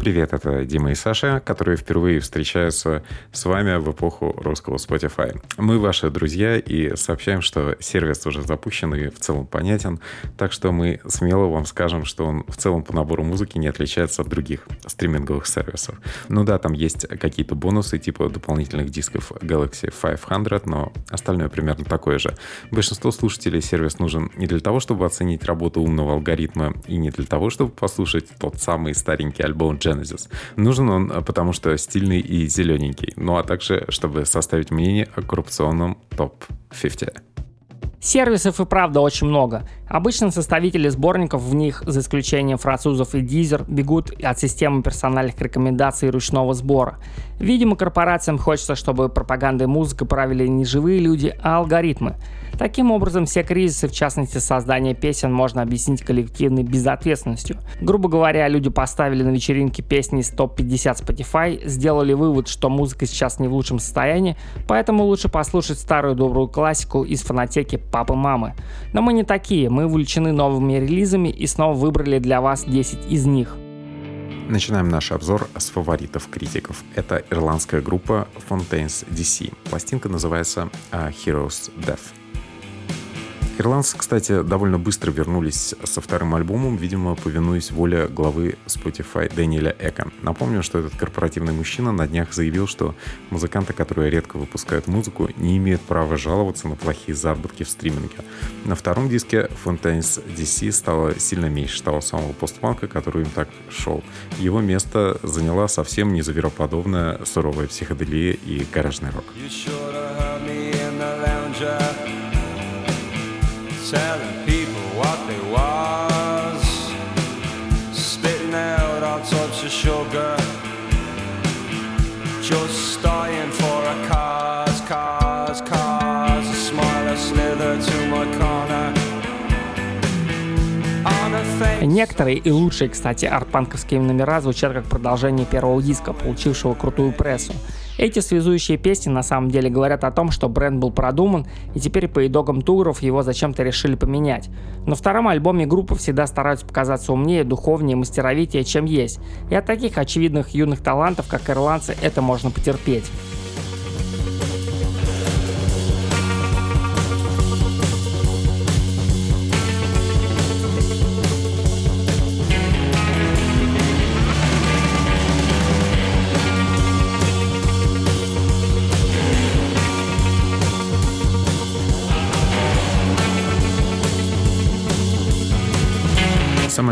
Привет, это Дима и Саша, которые впервые встречаются с вами в эпоху русского Spotify. Мы ваши друзья и сообщаем, что сервис уже запущен и в целом понятен, так что мы смело вам скажем, что он в целом по набору музыки не отличается от других стриминговых сервисов. Ну да, там есть какие-то бонусы типа дополнительных дисков Galaxy 500, но остальное примерно такое же. Большинство слушателей сервис нужен не для того, чтобы оценить работу умного алгоритма и не для того, чтобы послушать тот самый старенький альбом Genesis. Нужен он, э, потому что стильный и зелененький, ну а также, чтобы составить мнение о коррупционном топ-50. Сервисов и правда очень много. Обычно составители сборников в них, за исключением французов и Deezer, бегут от системы персональных рекомендаций и ручного сбора. Видимо, корпорациям хочется, чтобы пропаганда и музыка правили не живые люди, а алгоритмы. Таким образом, все кризисы, в частности создание песен, можно объяснить коллективной безответственностью. Грубо говоря, люди поставили на вечеринке песни из топ-50 Spotify, сделали вывод, что музыка сейчас не в лучшем состоянии, поэтому лучше послушать старую добрую классику из фонотеки папы-мамы. Но мы не такие, мы увлечены новыми релизами и снова выбрали для вас 10 из них. Начинаем наш обзор с фаворитов критиков. Это ирландская группа Fontaines DC. Пластинка называется uh, Heroes Death. Ирландцы, кстати, довольно быстро вернулись со вторым альбомом, видимо, повинуясь воле главы Spotify Дэниеля Эка. Напомню, что этот корпоративный мужчина на днях заявил, что музыканты, которые редко выпускают музыку, не имеют права жаловаться на плохие заработки в стриминге. На втором диске Fontaines DC стало сильно меньше того самого постпанка, который им так шел. Его место заняла совсем не звероподобная суровая психоделия и гаражный рок. Telling people what they was, spitting out all sorts of sugar, just Некоторые и лучшие, кстати, артпанковские номера звучат как продолжение первого диска, получившего крутую прессу. Эти связующие песни на самом деле говорят о том, что бренд был продуман, и теперь по итогам туров его зачем-то решили поменять. На втором альбоме группы всегда стараются показаться умнее, духовнее, мастеровитее, чем есть. И от таких очевидных юных талантов, как ирландцы, это можно потерпеть.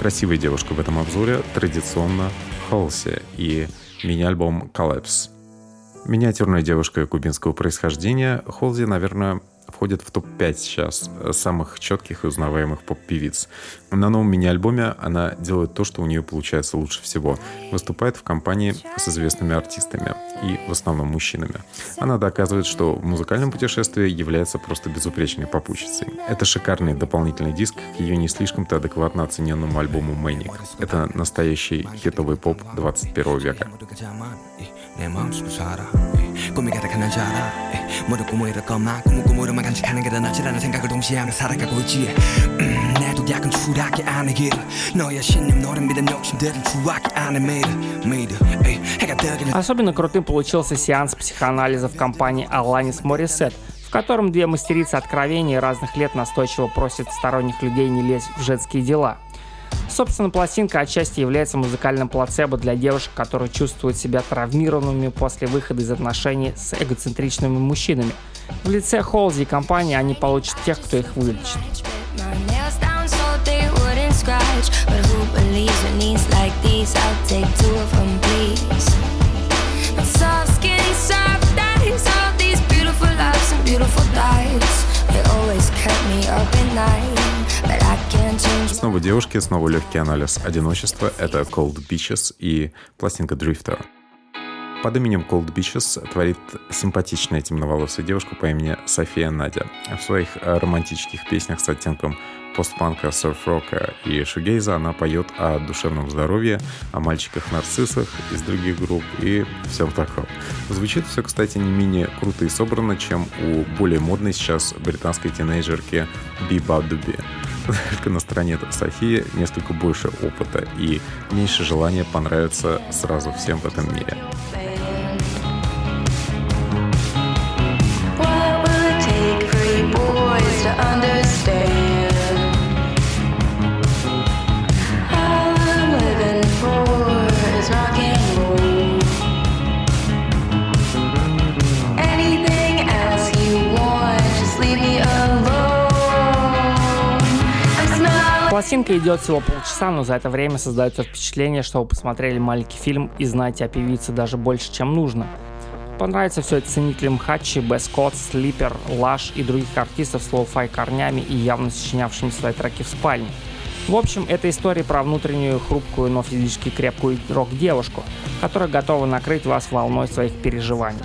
Самая красивая девушка в этом обзоре традиционно Холси и мини-альбом Collapse. Миниатюрная девушка кубинского происхождения, Холзи, наверное, входит в топ-5 сейчас самых четких и узнаваемых поп-певиц. На новом мини-альбоме она делает то, что у нее получается лучше всего. Выступает в компании с известными артистами и в основном мужчинами. Она доказывает, что в музыкальном путешествии является просто безупречной попутчицей. Это шикарный дополнительный диск к ее не слишком-то адекватно оцененному альбому Manic. Это настоящий хитовый поп 21 века. 내 마음속을 살아 꿈이 가득한 날 자라 모두 꿈을 잃을 것만 꿈을 꿈으로만 간직하는 게 더 낫지라는 생각을 동시에 하며 살아가고 있지 음, 내도 약간 추락해 안에 길을 너의 신념 너를 믿은 욕심들은 추락해 안에 믿어 믿어 해가 뜨기는 Особенно крутым получился сеанс психоанализа в компании Alanis Morissette, в котором две мастерицы откровений разных лет настойчиво просят сторонних людей не лезть в женские дела – Собственно, пластинка отчасти является музыкальным плацебо для девушек, которые чувствуют себя травмированными после выхода из отношений с эгоцентричными мужчинами. В лице Холзи и компании они получат тех, кто их вылечит. beautiful thighs. They always kept me up at night. Снова девушки, снова легкий анализ одиночества. Это Cold Beaches и пластинка Drifter. Под именем Cold Beaches творит симпатичная темноволосая девушка по имени София Надя. В своих романтических песнях с оттенком постпанка, серф-рока и шугейза она поет о душевном здоровье, о мальчиках-нарциссах из других групп и всем таком. Звучит все, кстати, не менее круто и собрано, чем у более модной сейчас британской тинейджерки Би Бадуби. Только на стороне Софии несколько больше опыта и меньше желания понравиться сразу всем в этом мире. Пластинка идет всего полчаса, но за это время создается впечатление, что вы посмотрели маленький фильм и знаете о певице даже больше, чем нужно. Понравится все это ценителям Hatchie, Бэс Слипер, Lush и других артистов с lo-fi корнями и явно сочинявшими свои треки в спальне. В общем, это история про внутреннюю хрупкую, но физически крепкую рок-девушку, которая готова накрыть вас волной своих переживаний.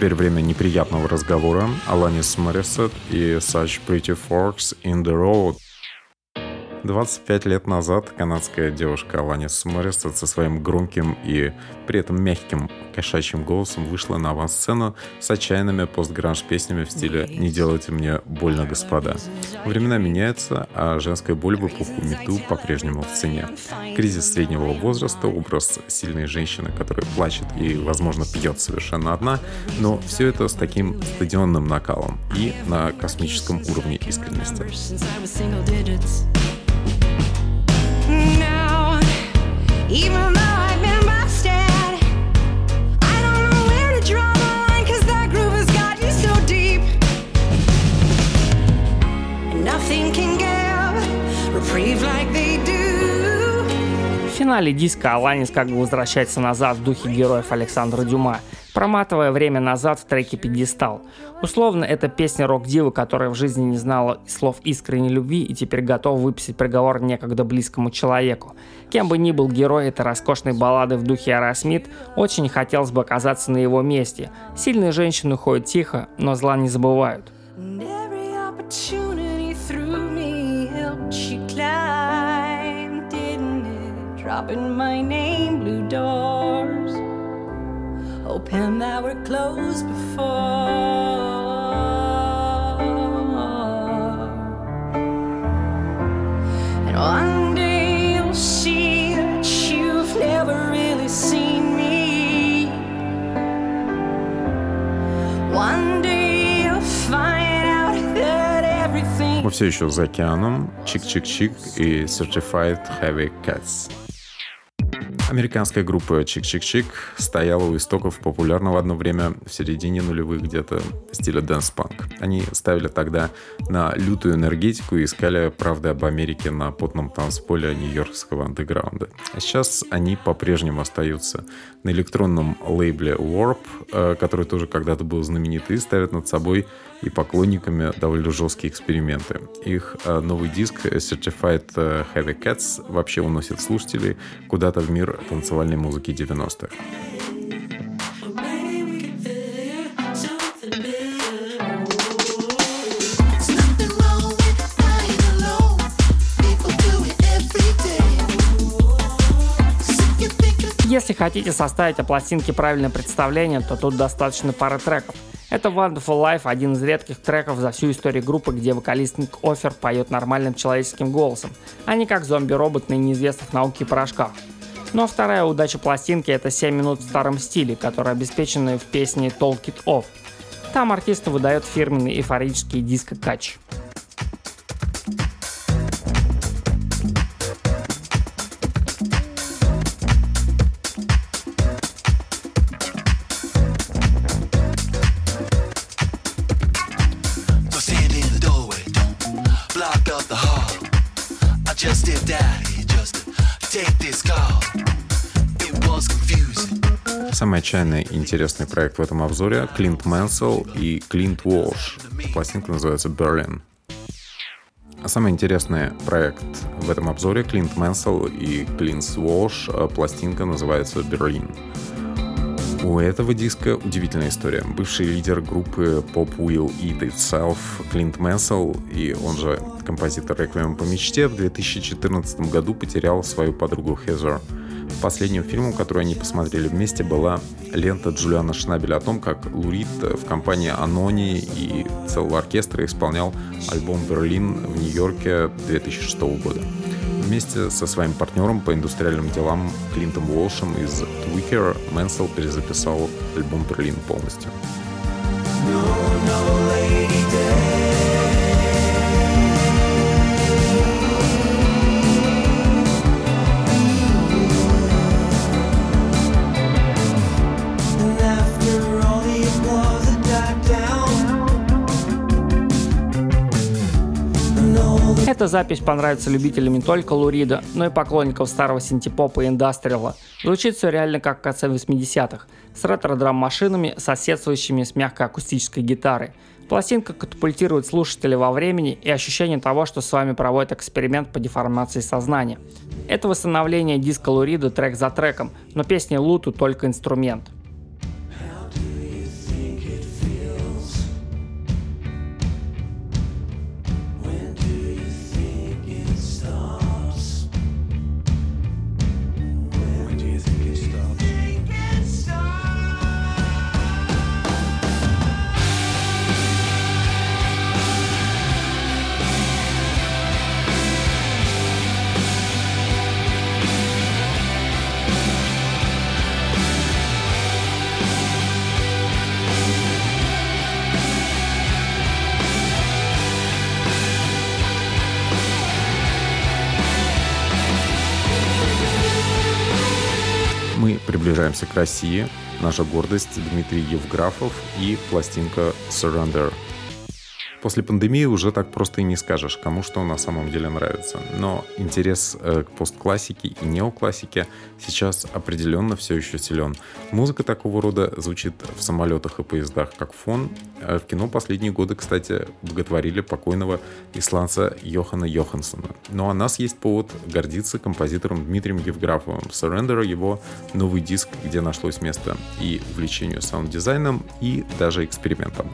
Теперь время неприятного разговора. Аланис Морисет и Such Pretty Forks in the Road. 25 лет назад канадская девушка Аланис Моррисет со своим громким и при этом мягким кошачьим голосом вышла на авансцену с отчаянными постгранж песнями в стиле «Не делайте мне больно, господа». Времена меняются, а женская боль в эпоху Мету по-прежнему в цене. Кризис среднего возраста, образ сильной женщины, которая плачет и, возможно, пьет совершенно одна, но все это с таким стадионным накалом и на космическом уровне искренности. Финале диска Аланис как бы возвращается назад в духе героев Александра Дюма, проматывая время назад в треке «Пьедестал». Условно, это песня рок-дивы, которая в жизни не знала слов искренней любви и теперь готова выписать приговор некогда близкому человеку. Кем бы ни был герой этой роскошной баллады в духе Аэросмит, очень хотелось бы оказаться на его месте. Сильные женщины ходят тихо, но зла не забывают. dropping my name, blue doors, hoping that we're closed before. And one day you'll see that you've never really seen me. One day you'll find out that everything. Мы все еще за океаном, чик-чик-чик и Certified Heavy Cats. Американская группа Chk Chk Chk стояла у истоков популярного одно время в середине нулевых где-то стиля dance-punk. Они ставили тогда на лютую энергетику и искали правды об Америке на потном танцполе нью-йоркского андеграунда. А сейчас они по-прежнему остаются на электронном лейбле Warp, э, который тоже когда-то был знаменит, и ставят над собой и поклонниками довольно жесткие эксперименты. Их э, новый диск Certified э, Heavy Cats вообще уносит слушателей куда-то в мир танцевальной музыки 90-х. Если хотите составить о пластинке правильное представление, то тут достаточно пары треков. Это Wonderful Life, один из редких треков за всю историю группы, где вокалист Ник Офер поет нормальным человеческим голосом, а не как зомби-робот на неизвестных науке порошках. Ну а вторая удача пластинки — это 7 минут в старом стиле, которые обеспечены в песне Talk It Off. Там артисты выдает фирменный эйфорический диско-кач. Самый отчаянный и интересный проект в этом обзоре — Клинт Мэнсел и Клинт Уолш. Пластинка называется «Berlin». А самый интересный проект в этом обзоре — Клинт Мэнсел и Клинт Уолш. Пластинка называется «Берлин». У этого диска удивительная история. Бывший лидер группы Pop Will Eat Itself Клинт Мэнсел, и он же композитор «Реквием по мечте», в 2014 году потерял свою подругу Хезер. Последним фильмом, который они посмотрели вместе, была лента Джулиана Шнабеля о том, как Лурид в компании Анони и целого оркестра исполнял альбом «Берлин» в Нью-Йорке 2006 года вместе со своим партнером по индустриальным делам Клинтом Уолшем из Tweaker Мэнсел перезаписал альбом «Берлин» полностью. Запись понравится любителям не только Лурида, но и поклонников старого синтепопа и индастриала. Звучит все реально как в конце 80-х, с ретро-драм-машинами, соседствующими с мягкой акустической гитарой. Пластинка катапультирует слушателя во времени и ощущение того, что с вами проводят эксперимент по деформации сознания. Это восстановление диска Лурида трек за треком, но песня Луту только инструмент – приближаемся к России. Наша гордость Дмитрий Евграфов и пластинка Surrender – После пандемии уже так просто и не скажешь, кому что на самом деле нравится. Но интерес э, к постклассике и неоклассике сейчас определенно все еще силен. Музыка такого рода звучит в самолетах и поездах как фон. А в кино последние годы, кстати, боготворили покойного исландца Йохана Йохансона. Ну а нас есть повод гордиться композитором Дмитрием Евграфовым. Surrender его новый диск, где нашлось место и увлечению саунд-дизайном, и даже экспериментам.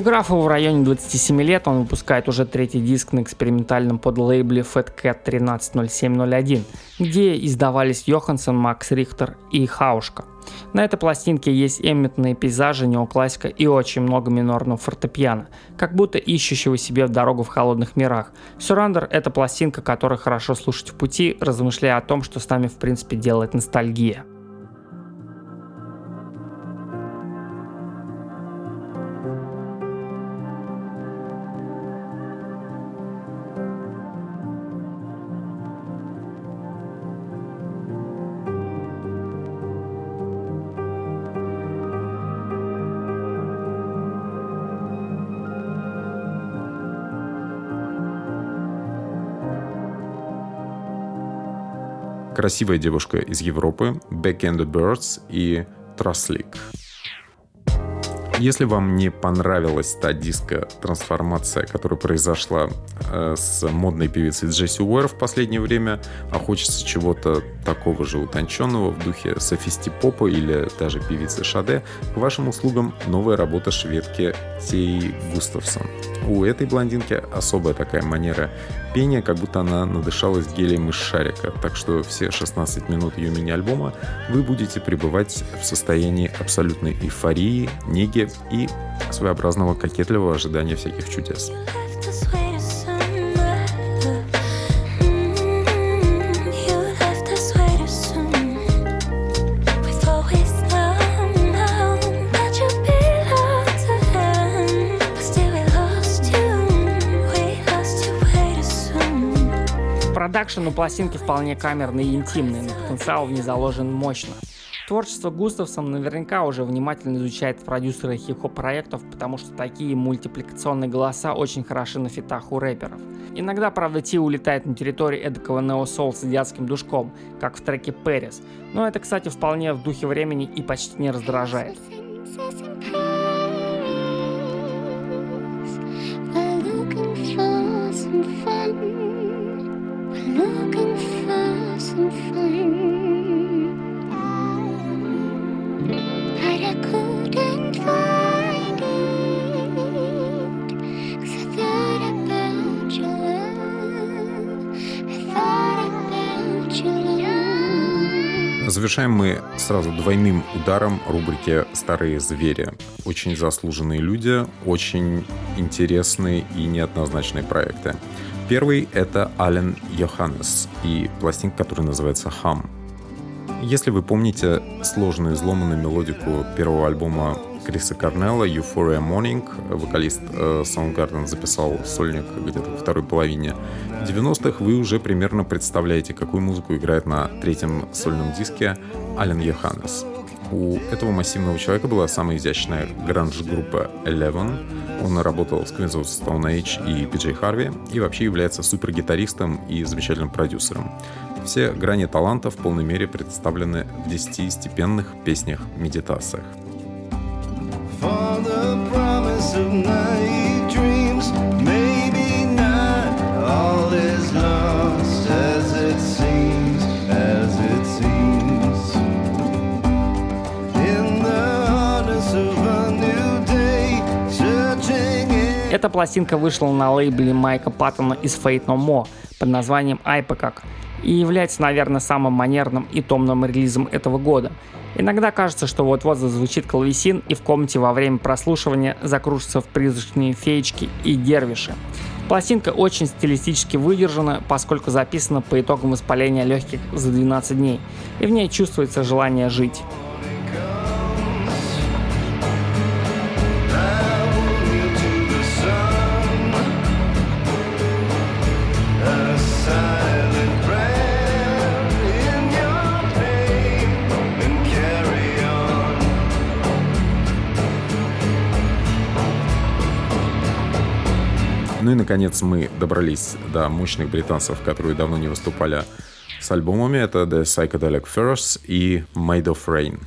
Евграфову в районе 27 лет он выпускает уже третий диск на экспериментальном подлейбле Fat Cat 130701, где издавались Йоханссон, Макс Рихтер и Хаушка. На этой пластинке есть эмитные пейзажи, неоклассика и очень много минорного фортепиано, как будто ищущего себе в дорогу в холодных мирах. Surrender — это пластинка, которую хорошо слушать в пути, размышляя о том, что с нами в принципе делает ностальгия. Красивая девушка из Европы, Back and the Birds и Траслик. Если вам не понравилась та диско-трансформация, которая произошла э, с модной певицей Джесси Уэр в последнее время, а хочется чего-то такого же утонченного в духе софисти-попа или даже певицы Шаде, к вашим услугам новая работа шведки Тей Густавсон. У этой блондинки особая такая манера пения, как будто она надышалась гелием из шарика, так что все 16 минут ее мини-альбома вы будете пребывать в состоянии абсолютной эйфории, неги и своеобразного кокетливого ожидания всяких чудес. Продакшн у пластинки вполне камерный и интимный, но потенциал в ней заложен мощно. Творчество Густавсон наверняка уже внимательно изучают продюсеры хип-хоп проектов, потому что такие мультипликационные голоса очень хороши на фитах у рэперов. Иногда, правда, Ти улетает на территорию эдакого neo-soul с азиатским душком, как в треке «Paris», но это, кстати, вполне в духе времени и почти не раздражает. Завершаем мы сразу двойным ударом рубрики «Старые звери». Очень заслуженные люди, очень интересные и неоднозначные проекты. Первый — это Ален Йоханнес и пластинка, которая называется «Хам». Если вы помните сложную изломанную мелодику первого альбома Криса Корнелла «Euphoria Morning», вокалист э, Soundgarden записал сольник где-то во второй половине 90-х, вы уже примерно представляете, какую музыку играет на третьем сольном диске Ален Йоханнес. У этого массивного человека была самая изящная гранж-группа Eleven. Он работал с Queens of Stone Age и PJ Harvey и вообще является супергитаристом и замечательным продюсером. Все грани таланта в полной мере представлены в 10 степенных песнях-медитациях. Эта пластинка вышла на лейбле Майка Паттона из Fate No More под названием Айпекак и является, наверное, самым манерным и томным релизом этого года. Иногда кажется, что вот-вот зазвучит клавесин и в комнате во время прослушивания закружатся в призрачные феечки и дервиши. Пластинка очень стилистически выдержана, поскольку записана по итогам воспаления легких за 12 дней, и в ней чувствуется желание жить. Ну и, наконец, мы добрались до мощных британцев, которые давно не выступали с альбомами. Это The Psychedelic Furs и Made of Rain.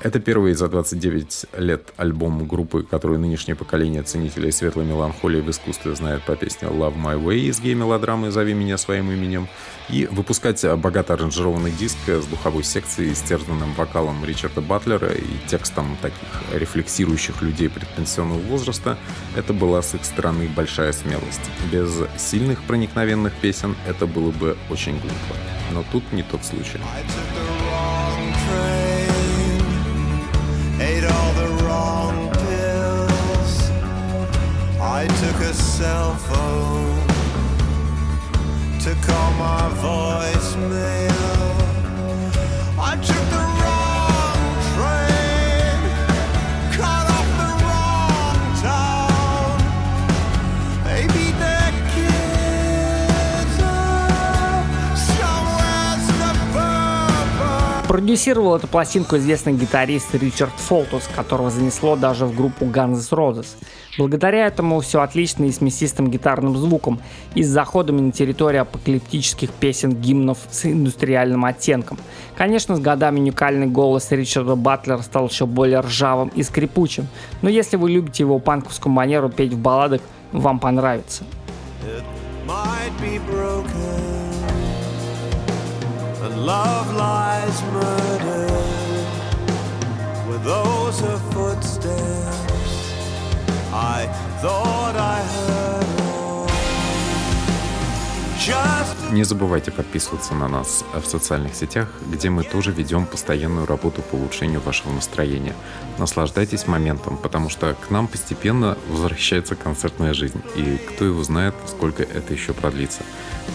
Это первый за 29 лет альбом группы, которую нынешнее поколение ценителей светлой меланхолии в искусстве знает по песне Love My Way из гей-мелодрамы «Зови меня своим именем». И выпускать богато аранжированный диск с духовой секцией, стерзанным вокалом Ричарда Батлера и текстом таких рефлексирующих людей предпенсионного возраста, это была с их стороны большая смелость. Без сильных проникновенных песен это было бы очень глупо. Но тут не тот случай. I took a cell phone to call my voicemail. Продюсировал эту пластинку известный гитарист Ричард Фолтус, которого занесло даже в группу Guns Roses. Благодаря этому все отлично и с мясистым гитарным звуком, и с заходами на территорию апокалиптических песен гимнов с индустриальным оттенком. Конечно, с годами уникальный голос Ричарда Батлера стал еще более ржавым и скрипучим, но если вы любите его панковскую манеру петь в балладах, вам понравится. It might be broken. And love lies murdered. Were those her footsteps? I thought I heard. Не забывайте подписываться на нас в социальных сетях, где мы тоже ведем постоянную работу по улучшению вашего настроения. Наслаждайтесь моментом, потому что к нам постепенно возвращается концертная жизнь, и кто его знает, сколько это еще продлится.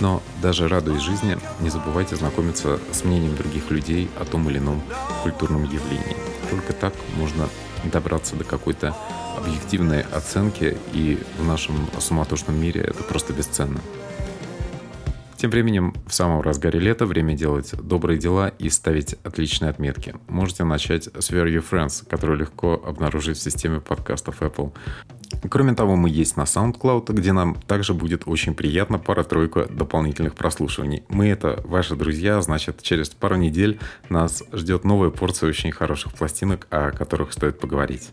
Но даже радуясь жизни, не забывайте знакомиться с мнением других людей о том или ином культурном явлении. Только так можно добраться до какой-то объективной оценки, и в нашем суматошном мире это просто бесценно. Тем временем, в самом разгаре лета время делать добрые дела и ставить отличные отметки. Можете начать с Where Your Friends, который легко обнаружить в системе подкастов Apple. Кроме того, мы есть на SoundCloud, где нам также будет очень приятно пара-тройка дополнительных прослушиваний. Мы это ваши друзья, значит, через пару недель нас ждет новая порция очень хороших пластинок, о которых стоит поговорить.